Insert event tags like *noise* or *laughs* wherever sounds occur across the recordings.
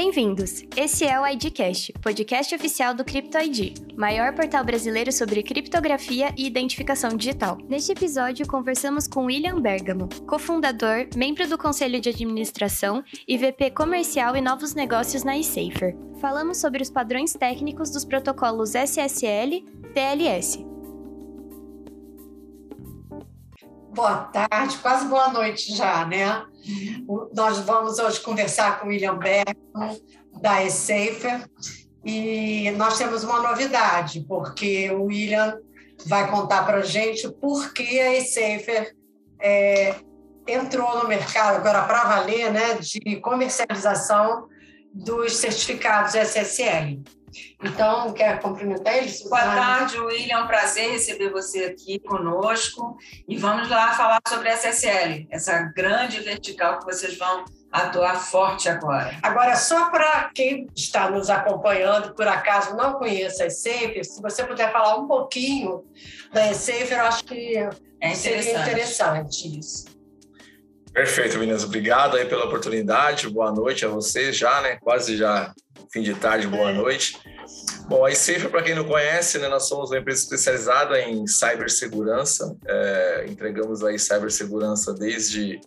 Bem-vindos! Esse é o IDcast, podcast oficial do CryptoID, maior portal brasileiro sobre criptografia e identificação digital. Neste episódio, conversamos com William Bergamo, cofundador, membro do conselho de administração e VP comercial e novos negócios na eSafer. Falamos sobre os padrões técnicos dos protocolos SSL TLS. Boa tarde, quase boa noite já, né? Nós vamos hoje conversar com William Bergman, da eSafer, e nós temos uma novidade, porque o William vai contar para a gente por que a eSafer é, entrou no mercado agora para valer, né, de comercialização dos certificados SSL. Então, quer cumprimentar eles? Boa tarde, William. É um prazer receber você aqui conosco. E vamos lá falar sobre a SSL, essa grande vertical que vocês vão atuar forte agora. Agora, só para quem está nos acompanhando, por acaso não conheça a eSafer, se você puder falar um pouquinho da eSafer, eu acho que é seria interessante isso. Perfeito, meninas. Obrigado aí pela oportunidade. Boa noite a vocês já, né? Quase já fim de tarde, boa noite. Bom, a iSafer, para quem não conhece, né, nós somos uma empresa especializada em cibersegurança. É, entregamos aí cibersegurança desde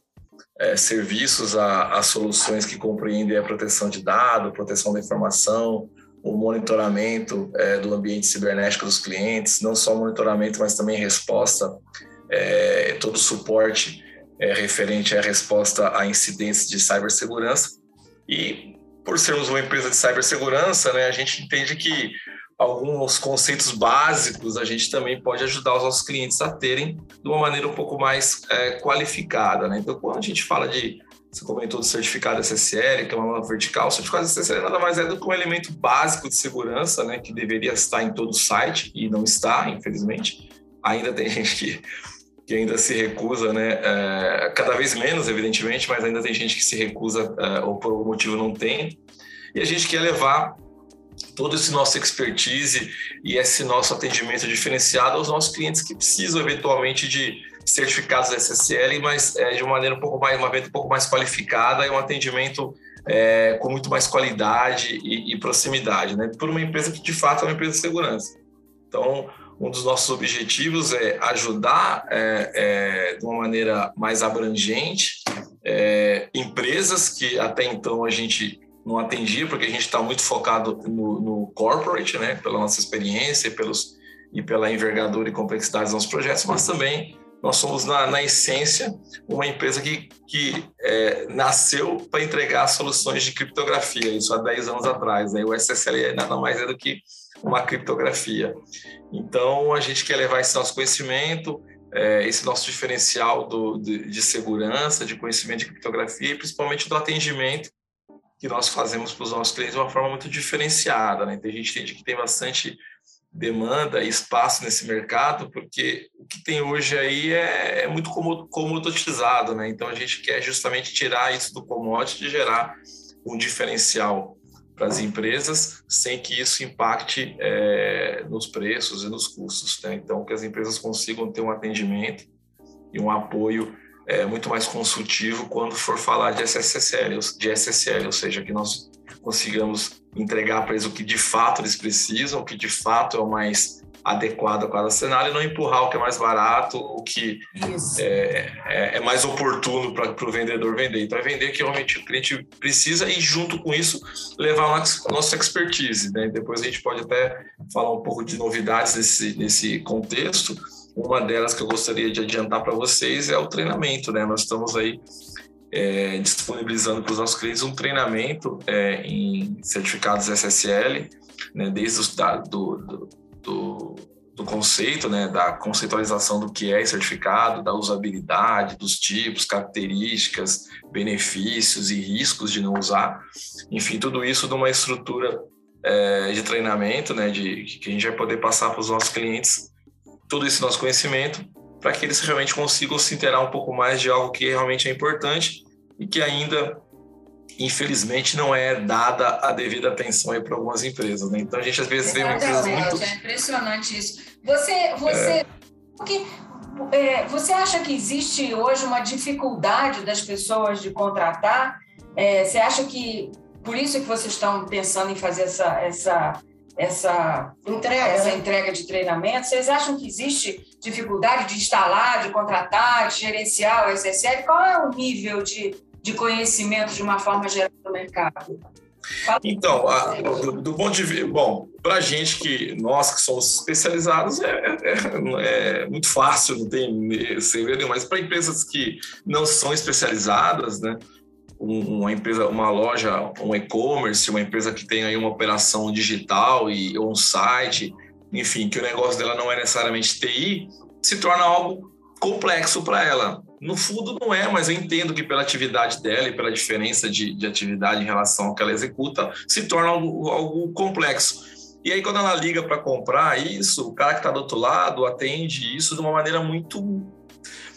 é, serviços a, a, soluções que compreendem a proteção de dados, proteção da informação, o monitoramento é, do ambiente cibernético dos clientes, não só monitoramento, mas também resposta, é, todo o suporte é, referente à resposta a incidentes de cibersegurança. E por sermos uma empresa de cibersegurança, né, a gente entende que alguns conceitos básicos a gente também pode ajudar os nossos clientes a terem de uma maneira um pouco mais é, qualificada. Né? Então, quando a gente fala de, você comentou do certificado SSL, que é uma vertical, o certificado SSL nada mais é do que um elemento básico de segurança, né, que deveria estar em todo o site e não está, infelizmente. Ainda tem gente que que ainda se recusa, né? É, cada vez menos, evidentemente, mas ainda tem gente que se recusa é, ou por algum motivo não tem. E a gente quer levar todo esse nosso expertise e esse nosso atendimento diferenciado aos nossos clientes que precisam eventualmente de certificados SSL, mas é, de uma maneira um pouco mais, uma vez um pouco mais qualificada e um atendimento é, com muito mais qualidade e, e proximidade, né? Por uma empresa que de fato é uma empresa de segurança. Então, um dos nossos objetivos é ajudar é, é, de uma maneira mais abrangente é, empresas que até então a gente não atendia, porque a gente está muito focado no, no, corporate, né, pela nossa experiência pelos, e pela envergadura e complexidade dos nossos projetos, mas também nós somos, na, na essência, uma empresa que, que é, nasceu para entregar soluções de criptografia, isso há 10 anos atrás. Né? O SSL é nada mais é do que uma criptografia. Então, a gente quer levar esse nosso conhecimento, é, esse nosso diferencial do, de, de, segurança, de conhecimento de criptografia e principalmente do atendimento que nós fazemos para os nossos clientes de uma forma muito diferenciada. Né? Então, a gente entende que tem bastante demanda e espaço nesse mercado, porque o que tem hoje aí é, é muito comodotizado, né? Então, a gente quer justamente tirar isso do commodity e gerar um diferencial para as empresas, sem que isso impacte é, nos preços e nos custos. Né? Então, que as empresas consigam ter um atendimento e um apoio é, muito mais consultivo quando for falar de SSL, de SSL, ou seja, que nós consigamos entregar para eles o que de fato eles precisam, o que de fato é o mais adequado a cada cenário e não empurrar o que é mais barato, o que é, é, é, mais oportuno para o vendedor vender. Então, é vender o que realmente o cliente precisa e, junto com isso, levar a nossa expertise. Né? Depois a gente pode até falar um pouco de novidades nesse, nesse contexto. Uma delas que eu gostaria de adiantar para vocês é o treinamento. Né? Nós estamos aí é, disponibilizando para os nossos clientes um treinamento é, em certificados SSL, né? desde os da, do, do do, do conceito, né, da conceitualização do que é certificado, da usabilidade, dos tipos, características, benefícios e riscos de não usar. Enfim, tudo isso numa estrutura é, de treinamento, né, de que a gente vai poder passar para os nossos clientes todo esse nosso conhecimento para que eles realmente consigam se inteirar um pouco mais de algo que realmente é importante e que ainda infelizmente não é dada a devida atenção para algumas empresas. Né? Então a gente às vezes vê uma empresa muito. É impressionante isso. Você, você, é. porque, é, você acha que existe hoje uma dificuldade das pessoas de contratar? É, você acha que por isso que vocês estão pensando em fazer essa, essa, essa entrega, essa né? entrega de treinamento. Vocês acham que existe dificuldade de instalar, de contratar, de gerenciar o SSL? Qual é o nível de, de conhecimento de uma forma geral do mercado? Então, a, do, do, ponto de vista, bom, para gente que nós que somos especializados é, é, é muito fácil, não tem segredo, mas para empresas que não são especializadas, né, uma empresa, uma loja, um e-commerce, uma empresa que tem aí uma operação digital e ou um site, enfim, que o negócio dela não é necessariamente TI, se torna algo complexo para ela. No fundo, não é, mas eu entendo que pela atividade dela e pela diferença de, de atividade em relação ao que ela executa, se torna algo, algo complexo. E aí, quando ela liga para comprar isso, o cara que está do outro lado atende isso de uma maneira muito,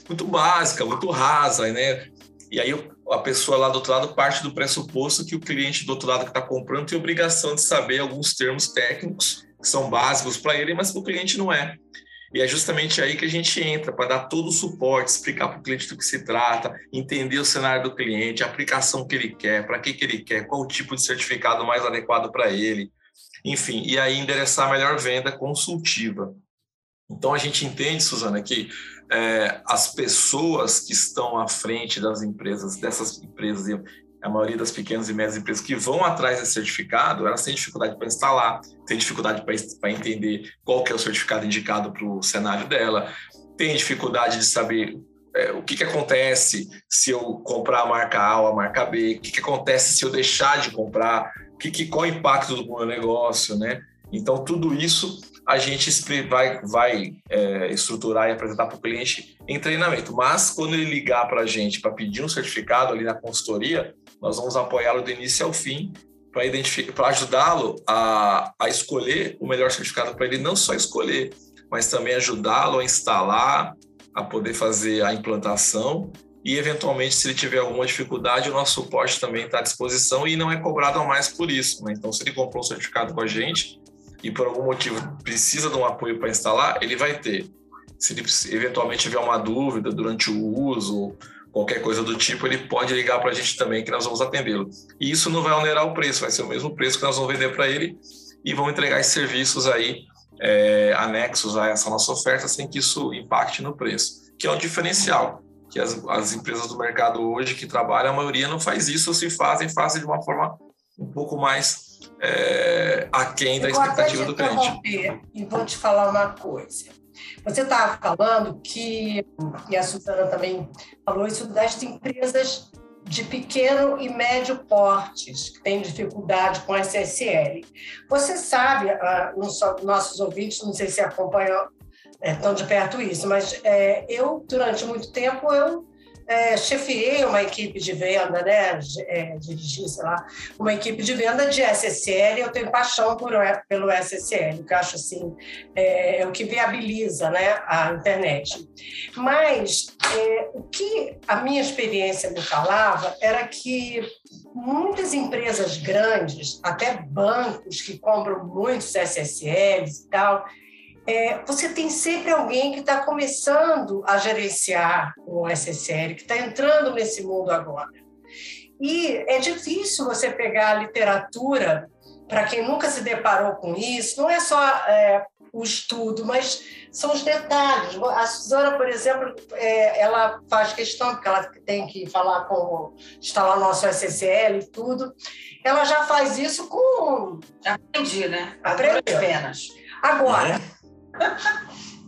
muito básica, muito rasa, né? E aí, a pessoa lá do outro lado parte do pressuposto que o cliente do outro lado que está comprando tem obrigação de saber alguns termos técnicos que são básicos para ele, mas para o cliente não é. E é justamente aí que a gente entra para dar todo o suporte, explicar para o cliente do que se trata, entender o cenário do cliente, a aplicação que ele quer, para que, que ele quer, qual o tipo de certificado mais adequado para ele, enfim, e aí endereçar a melhor venda consultiva. Então a gente entende, Suzana, que é, as pessoas que estão à frente das empresas, dessas empresas, a maioria das pequenas e médias empresas que vão atrás desse certificado, elas têm dificuldade para instalar, têm dificuldade para entender qual que é o certificado indicado para o cenário dela, têm dificuldade de saber é, o que, que acontece se eu comprar a marca A ou a marca B, o que, que acontece se eu deixar de comprar, o que, que, qual o impacto do meu negócio, né? Então, tudo isso a gente vai, vai é, estruturar e apresentar para o cliente em treinamento. Mas, quando ele ligar para a gente para pedir um certificado ali na consultoria, nós vamos apoiá-lo do início ao fim para identificar, para ajudá-lo a, a escolher o melhor certificado para ele não só escolher, mas também ajudá-lo a instalar, a poder fazer a implantação e eventualmente se ele tiver alguma dificuldade, o nosso suporte também está à disposição e não é cobrado a mais por isso. Né? Então, se ele comprou um certificado com a gente e por algum motivo precisa de um apoio para instalar, ele vai ter. Se ele eventualmente tiver uma dúvida durante o uso qualquer coisa do tipo, ele pode ligar para a gente também que nós vamos atendê-lo. E isso não vai onerar o preço, vai ser o mesmo preço que nós vamos vender para ele e vamos entregar esses serviços aí é, anexos a essa nossa oferta sem que isso impacte no preço, que é um diferencial que as, as empresas do mercado hoje que trabalham, a maioria não faz isso, ou se fazem, fazem de uma forma um pouco mais é, aquém da expectativa do cliente. E vou te falar uma coisa. Você estava falando que, e a Suzana também falou isso, das empresas de pequeno e médio portes que têm dificuldade com SSL. Você sabe, uh, nossos ouvintes, não sei se acompanham é, tão de perto isso, mas é, eu, durante muito tempo, eu é, chefiei uma equipe de venda, né? É, dirigi, sei lá, uma equipe de venda de SSL. Eu tenho paixão por, pelo SSL, que eu acho assim, é, é, o que viabiliza né, a internet. Mas é, o que a minha experiência me falava era que muitas empresas grandes, até bancos que compram muitos SSLs e tal, é, você tem sempre alguém que está começando a gerenciar o SSL, que está entrando nesse mundo agora. E é difícil você pegar a literatura, para quem nunca se deparou com isso, não é só é, o estudo, mas são os detalhes. A Suzana, por exemplo, é, ela faz questão, porque ela tem que falar com, instalar o nosso SSL e tudo. Ela já faz isso com. Aprendi, né? Aprendi. Apenas. Agora, é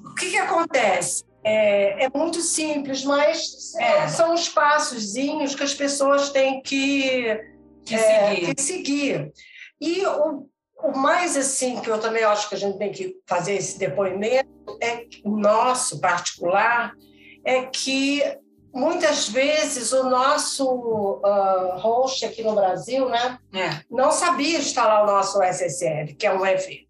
o que, que acontece? É, é, muito simples, mas é, são os passozinhos que as pessoas têm que, que, é, seguir. que seguir. E o, o, mais assim que eu também acho que a gente tem que fazer esse depoimento é nosso particular é que muitas vezes o nosso uh, host aqui no Brasil, né, é. não sabia instalar o nosso SSL, que é um EV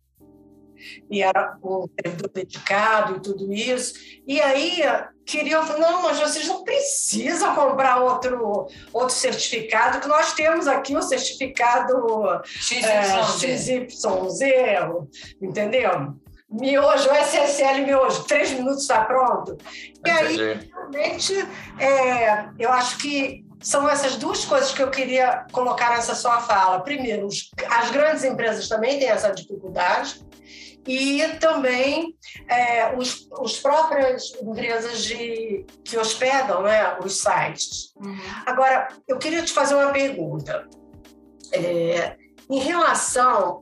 e era um servidor dedicado e tudo isso. E aí queriam, não, mas vocês não precisam comprar outro, outro certificado, que nós temos aqui o certificado XYZ, é, XYZ entendeu? Miojo, SSL miojo, três minutos está pronto. E aí, realmente, é, eu acho que são essas duas coisas que eu queria colocar nessa sua fala. Primeiro, as grandes empresas também têm essa dificuldade, e também é, os, os próprias empresas de, que hospedam né, os sites. Uhum. Agora, eu queria te fazer uma pergunta. É, em relação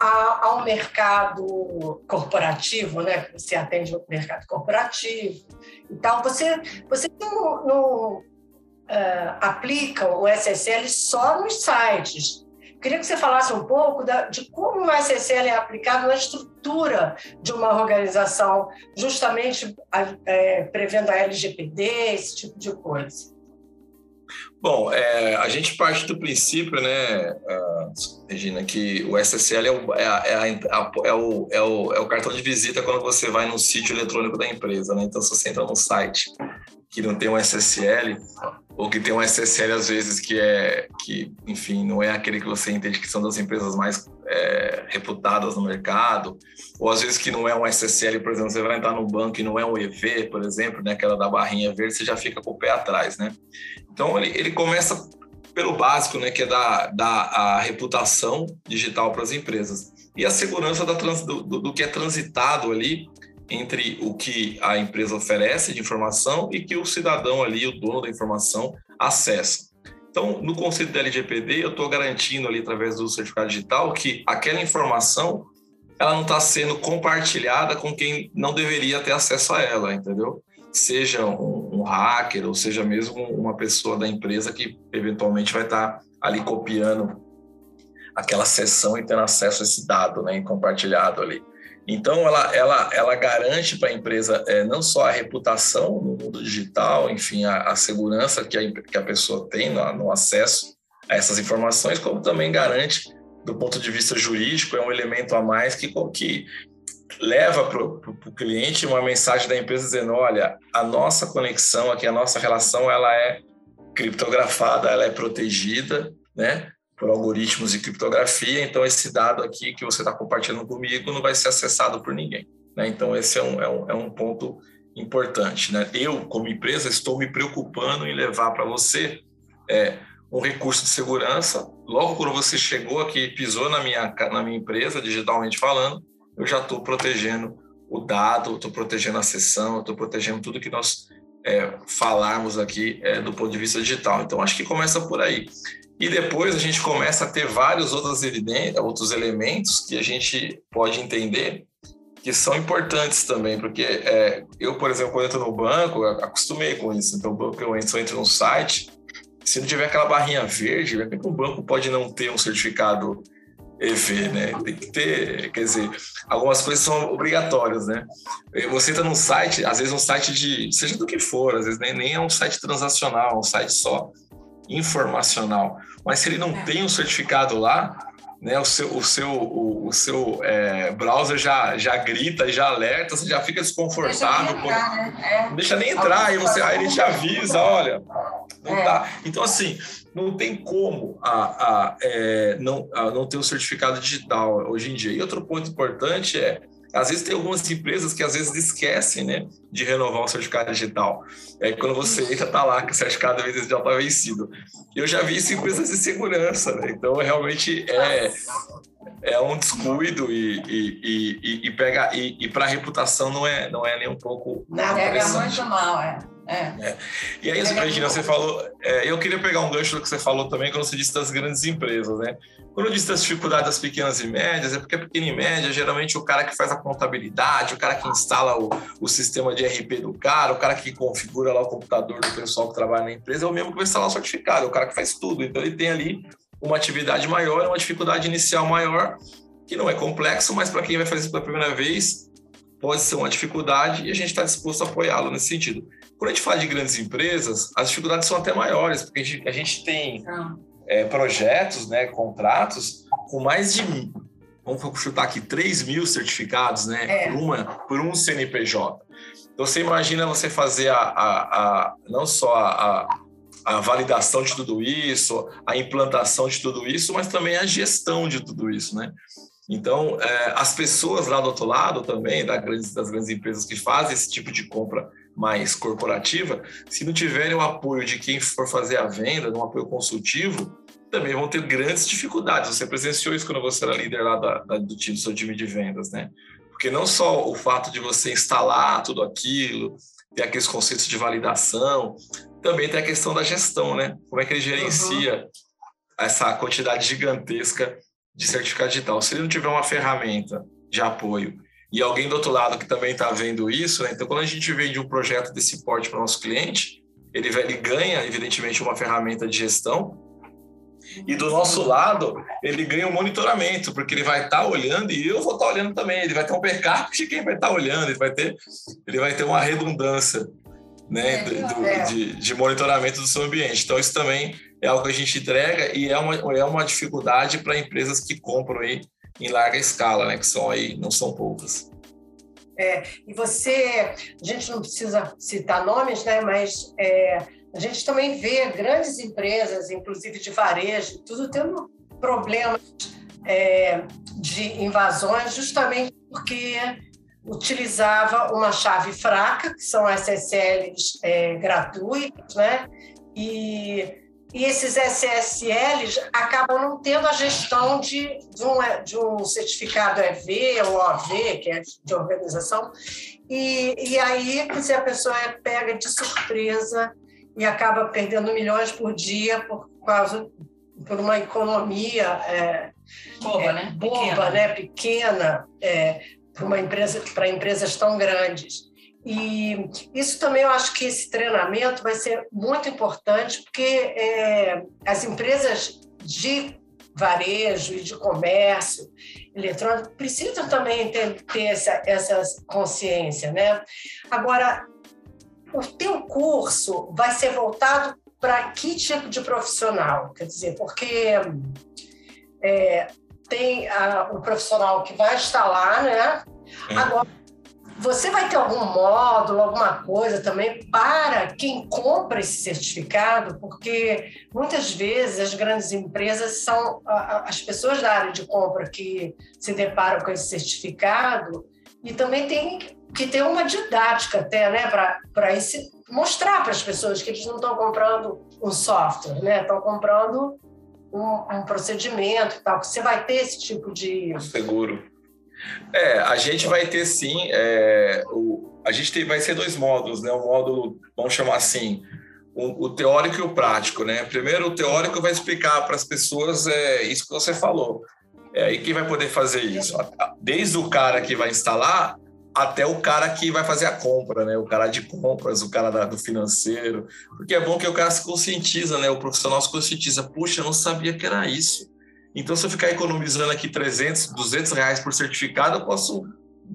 a, ao mercado corporativo, né, você atende o mercado corporativo e tal, você, você não, não uh, aplica o SSL só nos sites, Queria que você falasse um pouco da, de como o SSL é aplicado na estrutura de uma organização, justamente é, prevendo a LGPD, esse tipo de coisa. Bom, é, a gente parte do princípio, né, uh, Regina, que o SSL é o, é, a, é, o, é, o, é o cartão de visita quando você vai no sítio eletrônico da empresa. Né? Então, se você entra num site que não tem um SSL, ou que tem um SSL às vezes que é que enfim não é aquele que você entende que são das empresas mais é, reputadas no mercado ou às vezes que não é um SSL por exemplo você vai entrar no banco e não é um EV por exemplo né aquela da barrinha verde você já fica com o pé atrás né? Então ele, ele começa pelo básico né que é da, da a reputação digital para as empresas. E a segurança da trans, do, do que é transitado ali entre o que a empresa oferece de informação e que o cidadão ali, o dono da informação, acessa. Então, no conceito da LGPD, eu estou garantindo ali, através do certificado digital, que aquela informação ela não está sendo compartilhada com quem não deveria ter acesso a ela, entendeu? Seja um, um hacker ou seja mesmo uma pessoa da empresa que eventualmente vai estar tá ali copiando aquela sessão e tendo acesso a esse dado, né, compartilhado ali. Então, ela, ela, ela garante para a empresa é, não só a reputação no mundo digital, enfim, a, a segurança que a, que a pessoa tem no, no, acesso a essas informações, como também garante, do ponto de vista jurídico, é um elemento a mais que, que leva para o cliente uma mensagem da empresa dizendo: olha, a nossa conexão aqui, a nossa relação, ela é criptografada, ela é protegida, né? Por algoritmos de criptografia, então esse dado aqui que você está compartilhando comigo não vai ser acessado por ninguém. Né? Então, esse é um, é um, é um ponto importante. Né? Eu, como empresa, estou me preocupando em levar para você é, um recurso de segurança. Logo quando você chegou aqui, pisou na minha, na minha empresa, digitalmente falando, eu já estou protegendo o dado, estou protegendo a sessão, estou protegendo tudo que nós é, falarmos aqui é, do ponto de vista digital. Então, acho que começa por aí. E depois a gente começa a ter vários outros, outros elementos que a gente pode entender que são importantes também, porque é, eu, por exemplo, quando entro no banco, acostumei com isso. Então, eu entro, eu entro no site, se não tiver aquela barrinha verde, por que um banco pode não ter um certificado EV, né? Tem que ter, quer dizer, algumas coisas são obrigatórias, né? Você entra num site, às vezes um site de, seja do que for, às vezes nem, nem é um site transacional, é um site só informacional. Mas se ele não é. tem um certificado lá, né, o seu, o seu, o, o seu é, browser já, já grita, já alerta, você já fica desconfortável. Deixa entrar, quando... né? é. Não deixa nem entrar, aí, você, aí ele te avisa, olha, não é. dá. Então, assim, não tem como a, a, é, não, a não ter o um certificado digital hoje em dia. E outro ponto importante é às vezes tem algumas empresas que às vezes esquecem, né, de renovar o certificado digital. É quando você entra, tá lá que o certificado já está vencido. Eu já vi isso em empresas de segurança, né? Então realmente é é um descuido e, e, e, e pega e, e para a reputação não é não é nem um pouco não pega muito mal é. É. é. E aí, Regina, você falou. É, eu queria pegar um gancho do que você falou também quando você disse das grandes empresas, né? Quando eu disse das dificuldades das pequenas e médias, é porque a pequena e média, geralmente, o cara que faz a contabilidade, o cara que instala o, o sistema de RP do cara, o cara que configura lá o computador do pessoal que trabalha na empresa, é o mesmo que vai instalar o certificado, é o cara que faz tudo. Então, ele tem ali uma atividade maior, uma dificuldade inicial maior, que não é complexo, mas para quem vai fazer isso pela primeira vez, pode ser uma dificuldade e a gente está disposto a apoiá-lo nesse sentido. Quando a gente fala de grandes empresas, as dificuldades são até maiores, porque a gente, a gente tem é, projetos, né, contratos com mais de, vamos chutar aqui, 3 mil certificados né, é. por, uma, por um CNPJ. Então, você imagina você fazer a, a, a não só a, a validação de tudo isso, a implantação de tudo isso, mas também a gestão de tudo isso, né? Então, é, as pessoas lá do outro lado também, das grandes, das grandes empresas que fazem esse tipo de compra mais corporativa, se não tiverem o apoio de quem for fazer a venda, um apoio consultivo, também vão ter grandes dificuldades. Você presenciou isso quando você era líder lá da, da, do time, do seu time de vendas, né? Porque não só o fato de você instalar tudo aquilo, ter aqueles conceitos de validação, também tem a questão da gestão, né? Como é que ele gerencia uhum. essa quantidade gigantesca de certificado digital? Se ele não tiver uma ferramenta de apoio e alguém do outro lado que também está vendo isso, né? Então, quando a gente vende um projeto desse porte para o nosso cliente, ele, ele ganha, evidentemente, uma ferramenta de gestão, e do nosso lado, ele ganha um monitoramento, porque ele vai estar tá olhando e eu vou estar tá olhando também. Ele vai ter um backup de quem vai estar tá olhando, ele vai ter, ele vai ter uma redundância né, é, do, de, de, monitoramento do seu ambiente. Então, isso também é algo que a gente entrega e é uma, é uma dificuldade para empresas que compram aí em larga escala, né, que são aí, não são poucas. É, e você, a gente não precisa citar nomes, né, mas é, a gente também vê grandes empresas, inclusive de varejo, tudo tendo problemas é, de invasões, justamente porque utilizava uma chave fraca, que são SSLs é, gratuitos, né? E, e esses SSLs acabam não tendo a gestão de, de, um, de um certificado EV ou OV, que é de organização, e, e aí se a pessoa é pega de surpresa e acaba perdendo milhões por dia por causa por uma economia é, boba, é, né? Boba, pequena, né? pequena é, para empresa para empresas tão grandes. E isso também eu acho que esse treinamento vai ser muito importante, porque é, as empresas de varejo e de comércio eletrônico precisam também ter, ter essa, essa consciência, né? Agora, o teu curso vai ser voltado para que tipo de profissional? Quer dizer, porque é, tem a, o profissional que vai estar lá, né? É. Agora, você vai ter algum módulo, alguma coisa também para quem compra esse certificado? Porque muitas vezes as grandes empresas são as pessoas da área de compra que se deparam com esse certificado e também tem que ter uma didática até, né, para mostrar para as pessoas que eles não estão comprando um software, né, estão comprando um, um procedimento e tal, você vai ter esse tipo de... Seguro. É, a gente vai ter sim, é, o, a gente tem, vai ser dois módulos, né, o módulo, vamos chamar assim, o, o, teórico e o prático, né? Primeiro, o teórico vai explicar para as pessoas é, isso que você falou. É, e quem vai poder fazer isso? Desde o cara que vai instalar até o cara que vai fazer a compra, né? O cara de compras, o cara da, do financeiro. Porque é bom que o cara se conscientiza, né? O profissional se conscientiza. Puxa, eu não sabia que era isso. Então, se eu ficar economizando aqui 300, 200 reais por certificado, eu posso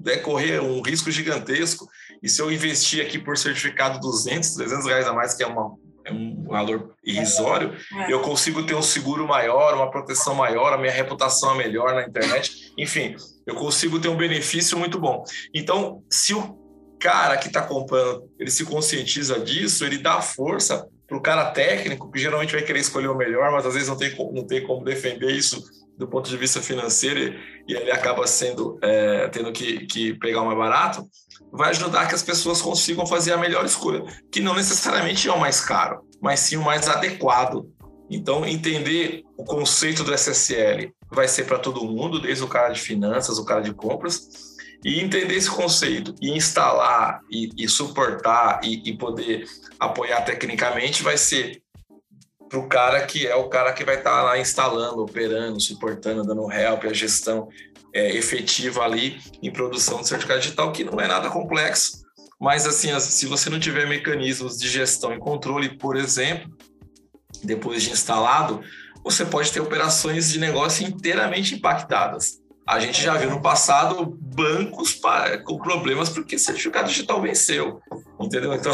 né, correr um risco gigantesco. E se eu investir aqui por certificado 200, 300 reais a mais, que é uma é um valor irrisório, é. eu consigo ter um seguro maior, uma proteção maior, a minha reputação é melhor na internet, enfim, eu consigo ter um benefício muito bom. Então, se o cara que está comprando, ele se conscientiza disso, ele dá força para o cara técnico, que geralmente vai querer escolher o melhor, mas às vezes não tem, não tem como defender isso do ponto de vista financeiro e ele acaba sendo é, tendo que, que pegar o mais barato, vai ajudar que as pessoas consigam fazer a melhor escolha, que não necessariamente é o mais caro, mas sim o mais adequado. Então, entender o conceito do SSL vai ser para todo mundo, desde o cara de finanças, o cara de compras, e entender esse conceito e instalar e, e suportar e, e poder apoiar tecnicamente vai ser para o cara que é o cara que vai estar tá lá instalando, operando, suportando, dando help, a gestão é, efetiva ali em produção de certificado digital, que não é nada complexo. Mas, assim, se você não tiver mecanismos de gestão e controle, por exemplo, depois de instalado, você pode ter operações de negócio inteiramente impactadas. A gente já viu no passado bancos com problemas porque certificado digital venceu, entendeu? Então,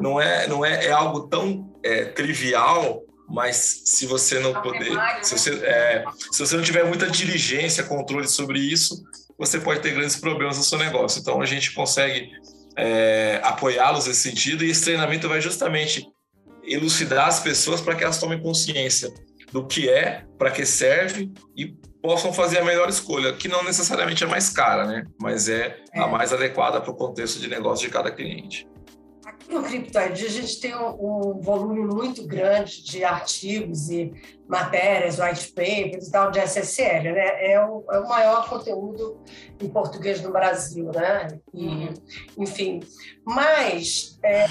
não é, não é, é algo tão é, trivial mas se você não poder, se você, é, se você não tiver muita diligência, controle sobre isso, você pode ter grandes problemas no seu negócio. Então a gente consegue é, apoiá-los nesse sentido e esse treinamento vai justamente elucidar as pessoas para que elas tomem consciência do que é, para que serve e possam fazer a melhor escolha, que não necessariamente é mais cara, né? Mas é, é. a mais adequada para o contexto de negócio de cada cliente. Aqui no CryptoID a gente tem um, um, volume muito grande de artigos e matérias, white papers e tal de SSL, né? É o, é o maior conteúdo em português no Brasil, né? E, uhum. enfim, mas é,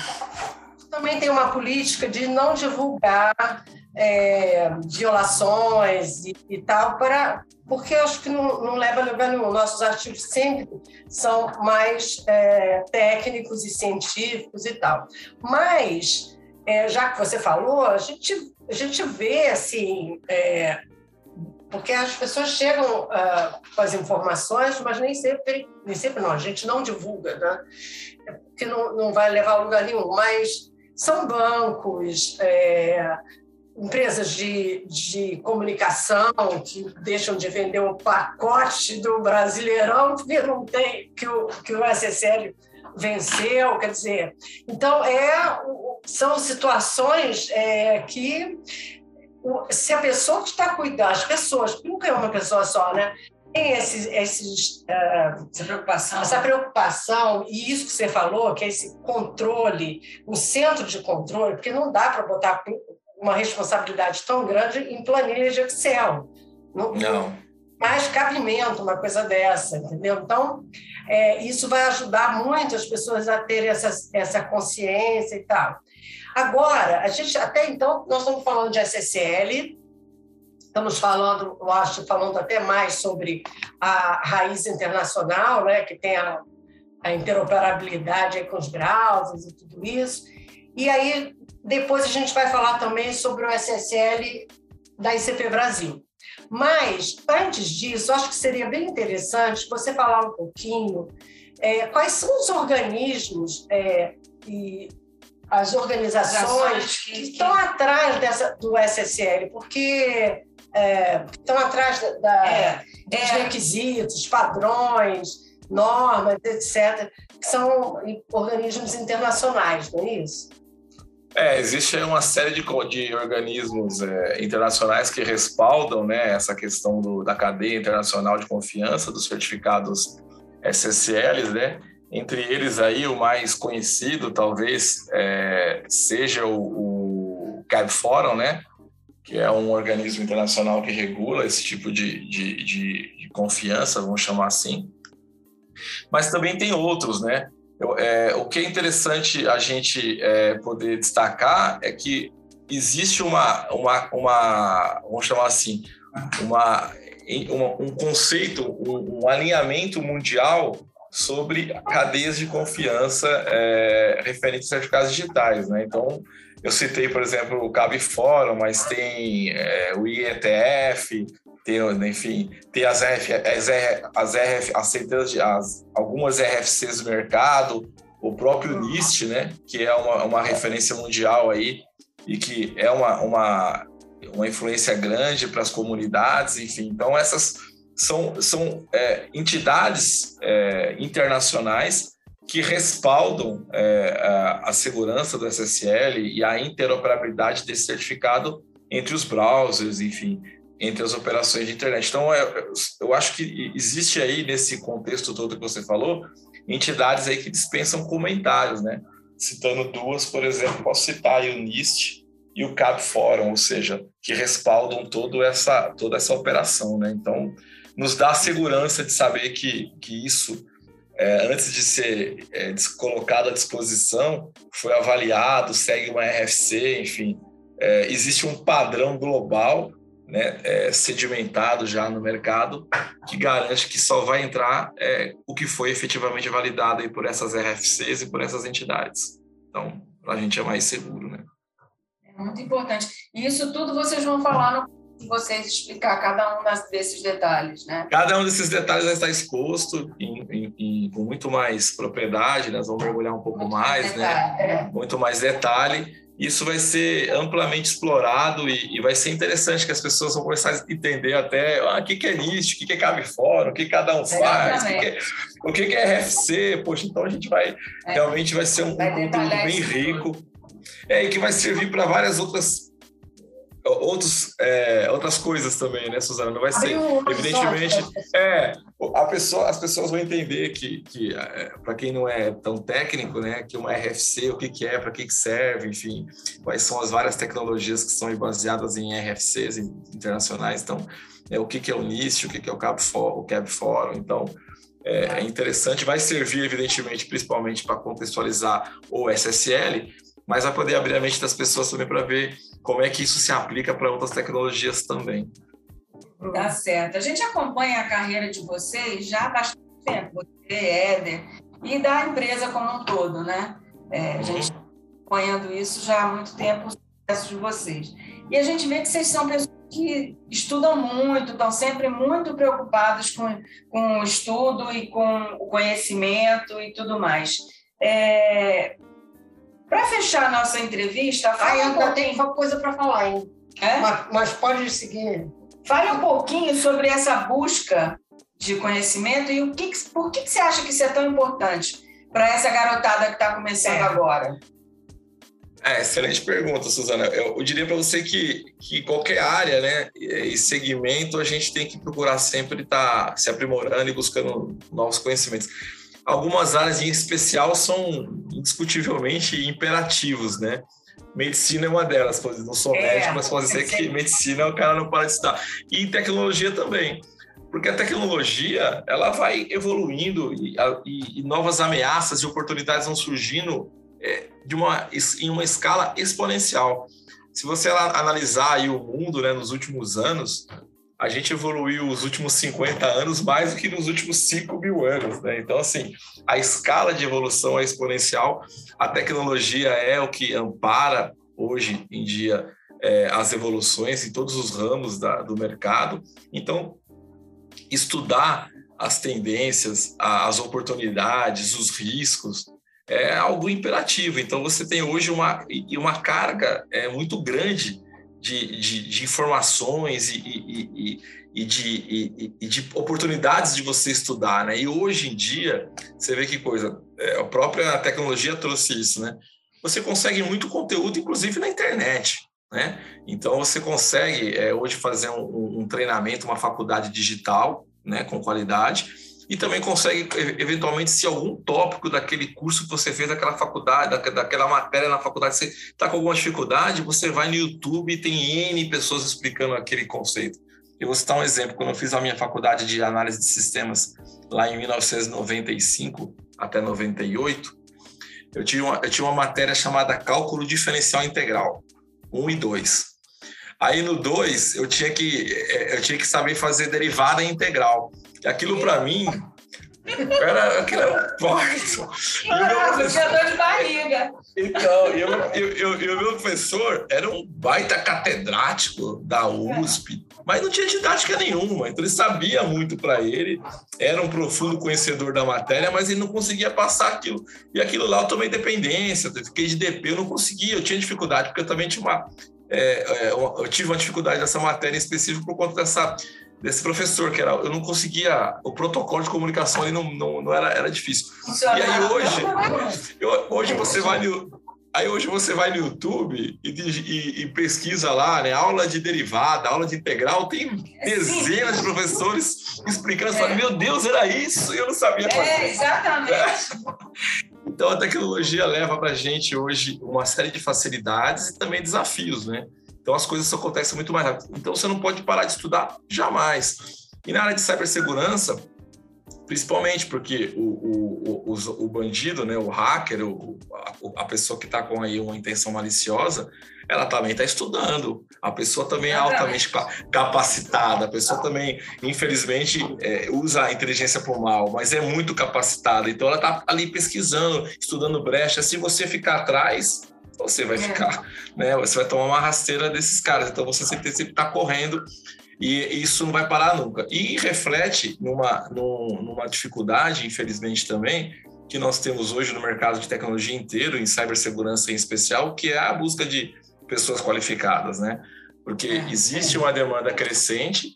também tem uma política de não divulgar é, violações e, e, tal, para, porque acho que não, não leva a lugar nenhum. Nossos artigos sempre são mais é, técnicos e científicos e tal. Mas, é, já que você falou, a gente, a gente vê assim. É, porque as pessoas chegam uh, com as informações, mas nem sempre, nem sempre não, a gente não divulga, né? É porque não, não vai levar a lugar nenhum. Mas são bancos, é, empresas de, de comunicação que deixam de vender o pacote do Brasileirão porque não tem que o, que o SSL venceu, quer dizer, então é são situações é, que se a pessoa que está cuidando, as pessoas, nunca é uma pessoa só, né? Tem esses, esses, uh, essa, preocupação. essa preocupação, e isso que você falou, que é esse controle, o centro de controle, porque não dá para botar uma responsabilidade tão grande em planilha de Excel. Não. não. Mais cabimento, uma coisa dessa, entendeu? Então, é, isso vai ajudar muito as pessoas a terem essa, essa consciência e tal. Agora, a gente até então, nós estamos falando de SSL, estamos falando, eu acho, falando até mais sobre a raiz internacional, né, que tem a, a interoperabilidade com os browsers e tudo isso. E aí, depois a gente vai falar também sobre o SSL da ICP Brasil. Mas, antes disso, acho que seria bem interessante você falar um pouquinho é, quais são os organismos é, e as organizações que, que, estão atrás dessa, do SSL, porque é, estão atrás da, da é, dos é. requisitos, padrões, normas, etc., que são organismos internacionais, não é isso? É, existe uma série de, de organismos é, internacionais que respaldam né, essa questão do, da cadeia internacional de confiança dos certificados SSLs, né? Entre eles aí o mais conhecido talvez é, seja o, o CAB Forum, né? Que é um organismo internacional que regula esse tipo de, de, de, de confiança, vamos chamar assim. Mas também tem outros, né? É, o que é interessante a gente é, poder destacar é que existe uma, uma, uma vamos chamar assim, uma, uma um conceito, um, um, alinhamento mundial sobre cadeias de confiança é, referentes a certificados digitais. Né? Então, eu citei, por exemplo, o CAB Fórum, mas tem é, o IETF, tem, enfim, tem as, RF, as, as, RF, as de as, algumas RFCs do mercado, o próprio NIST, né, que é uma, uma referência mundial aí e que é uma, uma, uma influência grande para as comunidades, enfim. Então, essas são, são é, entidades é, internacionais que respaldam é, a segurança do SSL e a interoperabilidade desse certificado entre os browsers, enfim entre as operações de internet. Então, é, eu acho que existe aí, nesse contexto todo que você falou, entidades aí que dispensam comentários, né? Citando duas, por exemplo, posso citar o NIST e o CAP Forum, ou seja, que respaldam todo essa, toda essa operação, né? Então, nos dá a segurança de saber que, que isso, é, antes de ser é, colocado à disposição, foi avaliado, segue uma RFC, enfim, é, existe um padrão global né, é, sedimentado já no mercado, que garante que só vai entrar é, o que foi efetivamente validado aí por essas RFCs e por essas entidades. Então, para a gente é mais seguro, né? É muito importante. E isso tudo vocês vão falar no vocês explicar cada um desses detalhes, né? Cada um desses detalhes vai estar exposto em, em, em, com muito mais propriedade, nós vamos mergulhar um pouco muito mais, mais né? É. Muito mais detalhe isso vai ser amplamente explorado e, e, vai ser interessante que as pessoas vão começar a entender até ah, o que, que é NIST, o que, que é cabe fora, o que cada um faz, o que, que, é, o que, que é RFC. Poxa, então a gente vai é. realmente vai ser um, vai um conteúdo bem rico. É, e que vai servir para várias outras outros, é, outras coisas também, né, Suzana? Não vai ser, evidentemente, é, pessoa, as pessoas vão entender que, que é, para quem não é tão técnico, né, que uma RFC, o que, que é, para que, que serve, enfim, quais são as várias tecnologias que são baseadas em RFCs internacionais, então, é, o que, que é o NIST, o que, que é o CAB, o CAB Forum, então, é, é interessante, vai servir, evidentemente, principalmente para contextualizar o SSL, mas vai poder abrir a mente das pessoas também para ver como é que isso se aplica para outras tecnologias também. Tá certo. A gente acompanha a carreira de vocês já há bastante tempo, você, Éder, e da empresa como um todo, né? É, a gente está acompanhando isso já há muito tempo, o sucesso de vocês. E a gente vê que vocês são pessoas que estudam muito, estão sempre muito preocupados com, com o estudo e com o conhecimento e tudo mais. É, para fechar a nossa entrevista, fala um pouquinho... tem coisa para falar, hein? É? Mas, mas pode seguir. Fale um pouquinho sobre essa busca de conhecimento e o que, por que, que você acha que isso é tão importante para essa garotada que está começando é. agora? É, excelente pergunta, Suzana. Eu, eu diria para você que, que qualquer área né, e segmento a gente tem que procurar sempre estar tá se aprimorando e buscando novos conhecimentos. Algumas áreas em especial são indiscutivelmente imperativos, né? Medicina é uma delas, não sou é, médico, mas pode ser que *laughs* medicina o cara não para de estudar. E tecnologia também porque a tecnologia ela vai evoluindo e, e, e novas ameaças e oportunidades vão surgindo é, de uma, em uma escala exponencial. Se você analisar o mundo né, nos últimos anos, a gente evoluiu os últimos 50 anos mais do que nos últimos 5 mil anos. Né? Então, assim, a escala de evolução é exponencial, a tecnologia é o que ampara hoje em dia é, as evoluções em todos os ramos da, do mercado. Então, estudar as tendências, as oportunidades, os riscos, é algo imperativo. Então, você tem hoje uma, uma carga é, muito grande de, de, de informações e, e, e, de, e, de oportunidades de você estudar. Né? E hoje em dia, você vê que coisa, é, a própria tecnologia trouxe isso. Né? Você consegue muito conteúdo, inclusive na internet. Né? Então, você consegue é, hoje fazer um, um treinamento, uma faculdade digital né, com qualidade e também consegue, eventualmente, se algum tópico daquele curso que você fez, daquela faculdade, daquela matéria na faculdade, você está com alguma dificuldade, você vai no YouTube e tem N pessoas explicando aquele conceito. Eu vou citar um exemplo. Quando eu fiz a minha faculdade de análise de sistemas, lá em 1995 até 98, eu tinha uma, eu tinha uma matéria chamada Cálculo Diferencial Integral, 1 e 2. Aí no 2, eu tinha que é, eu tinha que saber fazer derivada integral. Aquilo para mim era, aquilo era um parto. Ah, você dor de barriga. Então, e o meu professor era um baita catedrático da USP, mas não tinha didática nenhuma. Então, ele sabia muito para ele, era um profundo conhecedor da matéria, mas ele não conseguia passar aquilo. E aquilo lá eu tomei dependência, eu fiquei de DP, eu não conseguia, eu tinha dificuldade, porque eu também tinha uma. É, é, eu tive uma dificuldade nessa matéria em específico por conta dessa desse professor, que era, eu não conseguia, o protocolo de comunicação ali não, não, não era, era difícil. E aí hoje, *laughs* eu, hoje você vai no, aí hoje você vai no YouTube e, e, e, pesquisa lá, né, aula de derivada, aula de integral, tem dezenas de professores explicando, é. fala, meu Deus, era isso, e eu não sabia fazer. É, exatamente. *laughs* Então a tecnologia leva para a gente hoje uma série de facilidades e também desafios, né? Então as coisas acontecem muito mais rápido. Então você não pode parar de estudar jamais. E na área de cibersegurança, principalmente porque o, o, o, o bandido, né, o hacker, o, a, a pessoa que está com aí uma intenção maliciosa, ela também está estudando. A pessoa também é altamente capacitada. A pessoa também, infelizmente, é, usa a inteligência por mal, mas é muito capacitada. Então ela está ali pesquisando, estudando brecha. Se você ficar atrás, você vai é. ficar, né? Você vai tomar uma rasteira desses caras. Então você sempre está correndo e isso não vai parar nunca. E reflete numa, numa dificuldade, infelizmente também, que nós temos hoje no mercado de tecnologia inteiro, em cibersegurança em especial, que é a busca de pessoas qualificadas, né? Porque é. existe uma demanda crescente,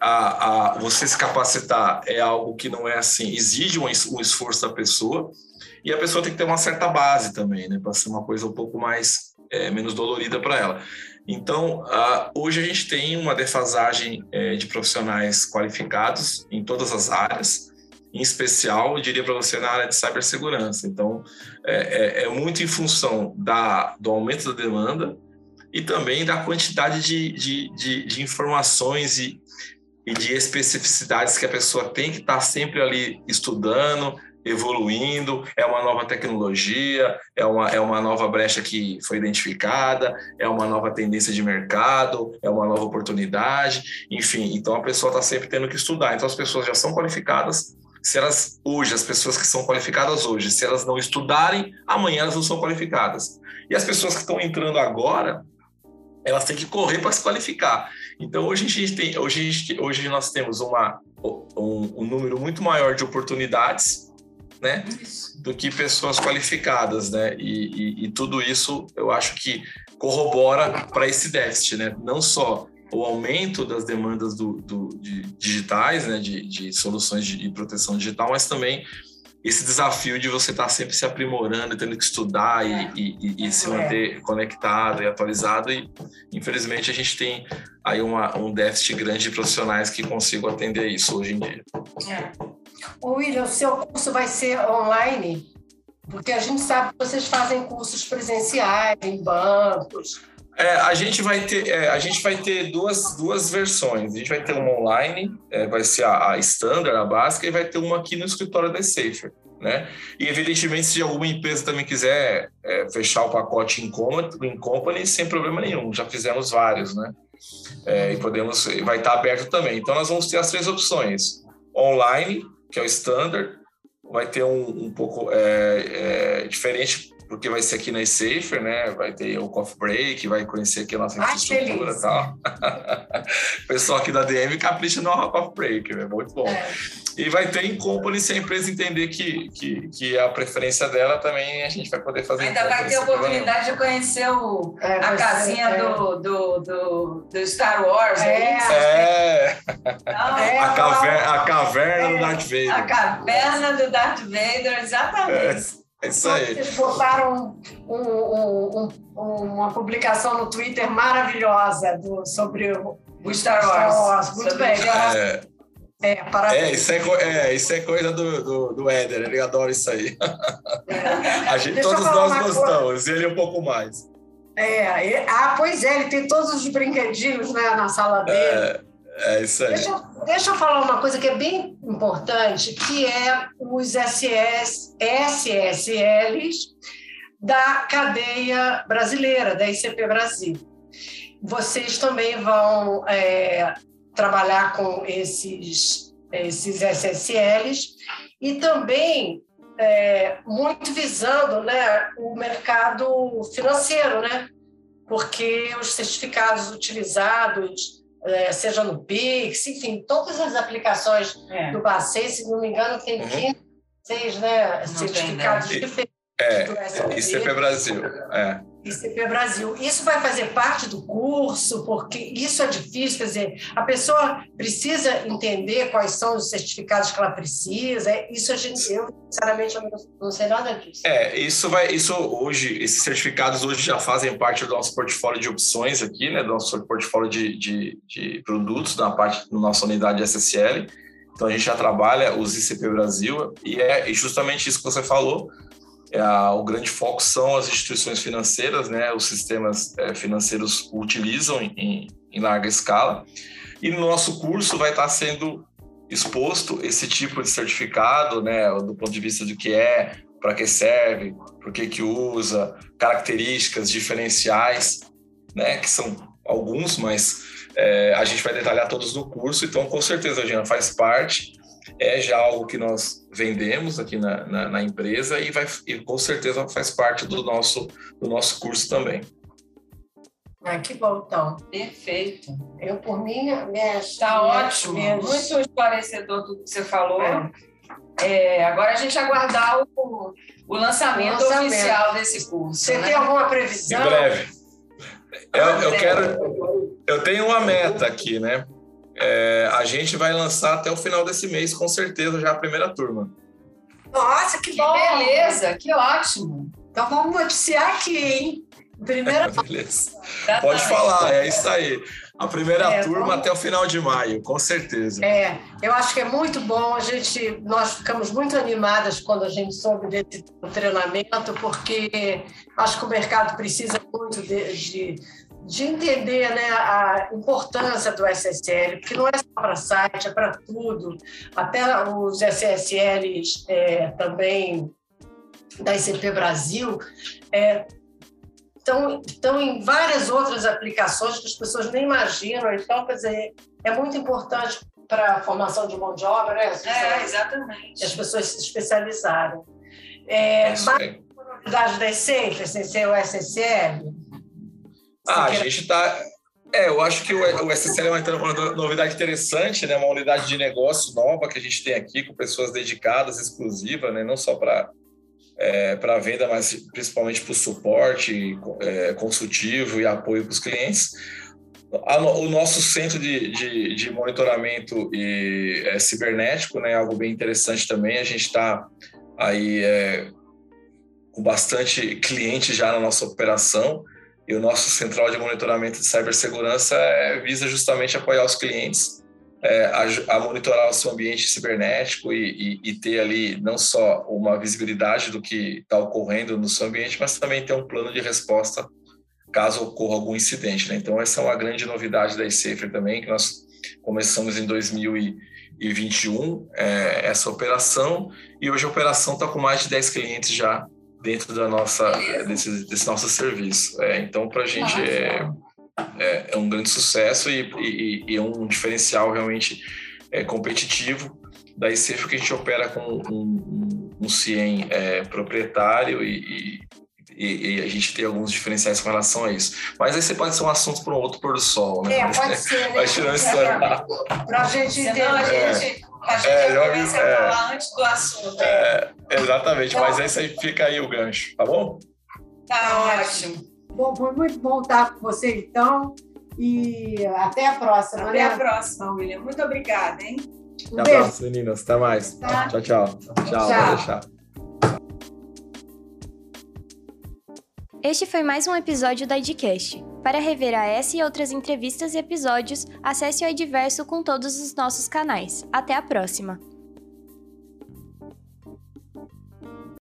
a, a, você se capacitar é algo que não é assim, exige um, um esforço da pessoa, e a pessoa tem que ter uma certa base também, né, para ser uma coisa um pouco mais é, menos dolorida para ela. Então, hoje a gente tem uma defasagem é, de profissionais qualificados em todas as áreas, em especial, eu diria para você, na área de cibersegurança. Então, é, é, é, muito em função da, do aumento da demanda e também da quantidade de, de, de, de informações e, e de especificidades que a pessoa tem que estar tá sempre ali estudando, evoluindo, é uma nova tecnologia, é uma, é uma nova brecha que foi identificada, é uma nova tendência de mercado, é uma nova oportunidade, enfim, então a pessoa está sempre tendo que estudar. Então as pessoas já são qualificadas, se elas hoje, as pessoas que são qualificadas hoje, se elas não estudarem, amanhã elas não são qualificadas. E as pessoas que estão entrando agora, elas têm que correr para se qualificar. Então hoje a gente tem, hoje, a gente, hoje nós temos uma, um, um número muito maior de oportunidades né? Do que pessoas qualificadas, né? E, e, e tudo isso eu acho que corrobora para esse déficit, né? Não só o aumento das demandas do, do de digitais, né? De, de soluções de, de proteção digital, mas também esse desafio de você estar tá sempre se aprimorando, tendo que estudar é. e, e, e, se é. manter conectado e atualizado. E, infelizmente, a gente tem aí uma, um déficit grande de profissionais que consigam atender isso hoje em dia. É. William, o seu curso vai ser online? Porque a gente sabe que vocês fazem cursos presenciais em bancos. É, a gente vai ter, é, a gente vai ter duas, duas versões. A gente vai ter uma online, é, vai ser a, a standard, a básica, e vai ter uma aqui no escritório da Safer. Né? E evidentemente, se alguma empresa também quiser é, fechar o pacote em company, company, sem problema nenhum. Já fizemos vários, né? É, e podemos, vai estar aberto também. Então, nós vamos ter as três opções: online, que é o standard, vai ter um, um pouco é, é, diferente porque vai ser aqui na Safer, né? Vai ter o coffee break, vai conhecer aqui a nossa infraestrutura e tal. o *laughs* pessoal aqui da DM capricha no coffee break, é muito bom. É. E vai ter em company se a empresa entender que, que, que a preferência dela também a gente vai poder fazer. Ainda vai ter a oportunidade de conhecer o, é, a casinha é. do, do, do, do, Star Wars. É. é. é. A, caverna, a caverna do Darth Vader. A caverna do Darth Vader, exatamente. É isso aí. Vocês botaram um, um, um, uma publicação no Twitter maravilhosa do, sobre o, o Star Wars. Star Wars. Muito bem. É, é, parabéns. É, isso é, é, isso é coisa do, do, do Éder, ele adora isso aí. É. *laughs* Gente, todos nós gostamos, coisa. ele um pouco mais. É, ele, ah, pois é, ele tem todos os brinquedinhos né, na sala dele. É. Isso aí. Deixa, deixa eu falar uma coisa que é bem importante, que é os SS, SSLs da cadeia brasileira, da ICP Brasil. Vocês também vão é, trabalhar com esses, esses SSLs e também é, muito visando né, o mercado financeiro, né? porque os certificados utilizados seja no Pix, enfim, todas as aplicações é. do Bacen, se não me engano, tem uhum. 15, seis, né, certificados né? diferentes. É, ICP Brasil. É. ICP Brasil. Isso vai fazer parte do curso, porque isso é difícil, quer dizer, a pessoa precisa entender quais são os certificados que ela precisa. Isso a gente, eu, sinceramente, não sei nada disso. É, isso vai, isso hoje, esses certificados hoje já fazem parte do nosso portfólio de opções aqui, né, do nosso portfólio de, de, de produtos na parte da nossa unidade SSL. Então a gente já trabalha os ICP Brasil e é justamente isso que você falou o grande foco são as instituições financeiras, né? Os sistemas é, financeiros utilizam em, em, larga escala. E no nosso curso vai estar sendo exposto esse tipo de certificado, né? Do ponto de vista do que é, para que serve, por que que usa, características diferenciais, né? Que são alguns, mas é, a gente vai detalhar todos no curso. Então, com certeza, a gente faz parte é já algo que nós vendemos aqui na, na, na, empresa e, vai, e com certeza faz parte do nosso, do nosso curso também. Ah, que bom, então. Perfeito. Eu, por mim, Está ótimo. Minhas... Muito esclarecedor tudo que você falou. É. É, agora a gente aguardar o, o, lançamento, o lançamento, oficial desse curso. Você né? tem alguma previsão? Em breve. Eu, eu quero. Eu tenho uma meta aqui, né? É, a gente vai lançar até o final desse mês, com certeza, já a primeira turma. Nossa, que, que bom! beleza, que ótimo! Então vamos noticiar aqui, hein? Primeira *laughs* Beleza. Pode falar, é isso aí. A primeira é, turma vamos... até o final de maio, com certeza. É, eu acho que é muito bom. A gente, nós ficamos muito animadas quando a gente soube desse treinamento, porque acho que o mercado precisa muito de, de, de entender né, a importância do SSL, porque não é só para site, é para tudo. Até os SSLs é, também da ICP Brasil é, estão, estão em várias outras aplicações que as pessoas nem imaginam. Então, quer dizer, é muito importante para a formação de mão de obra, né? As pessoas, é, exatamente. As pessoas se especializarem. É, é novidade da Essência, sem ser o SSL? Ah, a gente está... É, eu acho que o SSL é uma, novidade interessante, né? Uma unidade de negócio nova que a gente tem aqui, com pessoas dedicadas, exclusivas, né? Não só para é, para venda, mas principalmente para o suporte é, consultivo e apoio para os clientes. o nosso centro de, de, de monitoramento e, é, cibernético, né, algo bem interessante também. A gente está aí é, com bastante cliente já na nossa operação e o nosso central de monitoramento de cibersegurança é, visa justamente apoiar os clientes é, a, a, monitorar o seu ambiente cibernético e, e, e, ter ali não só uma visibilidade do que está ocorrendo no seu ambiente, mas também ter um plano de resposta caso ocorra algum incidente. Né? Então, essa é uma grande novidade da eSafer também, que nós começamos em 2021 é, essa operação, e hoje a operação está com mais de 10 clientes já dentro da nossa, desse, desse nosso serviço. É, então, para a gente é é, é um grande sucesso e, e, e, é um diferencial realmente é, competitivo da ICEF que a gente opera com um, um, um CIEM é, proprietário e, e, e, a gente tem alguns diferenciais com relação a isso. Mas esse pode ser um assunto para um outro pôr do sol, né? É, pode ser. Né? *laughs* Para a gente entender. a gente, a gente é, já começa a falar antes do assunto. É, exatamente, mas esse aí fica aí o gancho, tá bom? Tá ótimo. Bom, foi muito bom estar com você, então. E até a próxima. Até né? a próxima, William. Muito obrigada, hein? Um até a próxima, meninas. Até mais. Tá. Tchau, tchau. Tchau, tchau. deixar. Este foi mais um episódio da Idcast. Para rever a essa e outras entrevistas e episódios, acesse o Ediverso com todos os nossos canais. Até a próxima!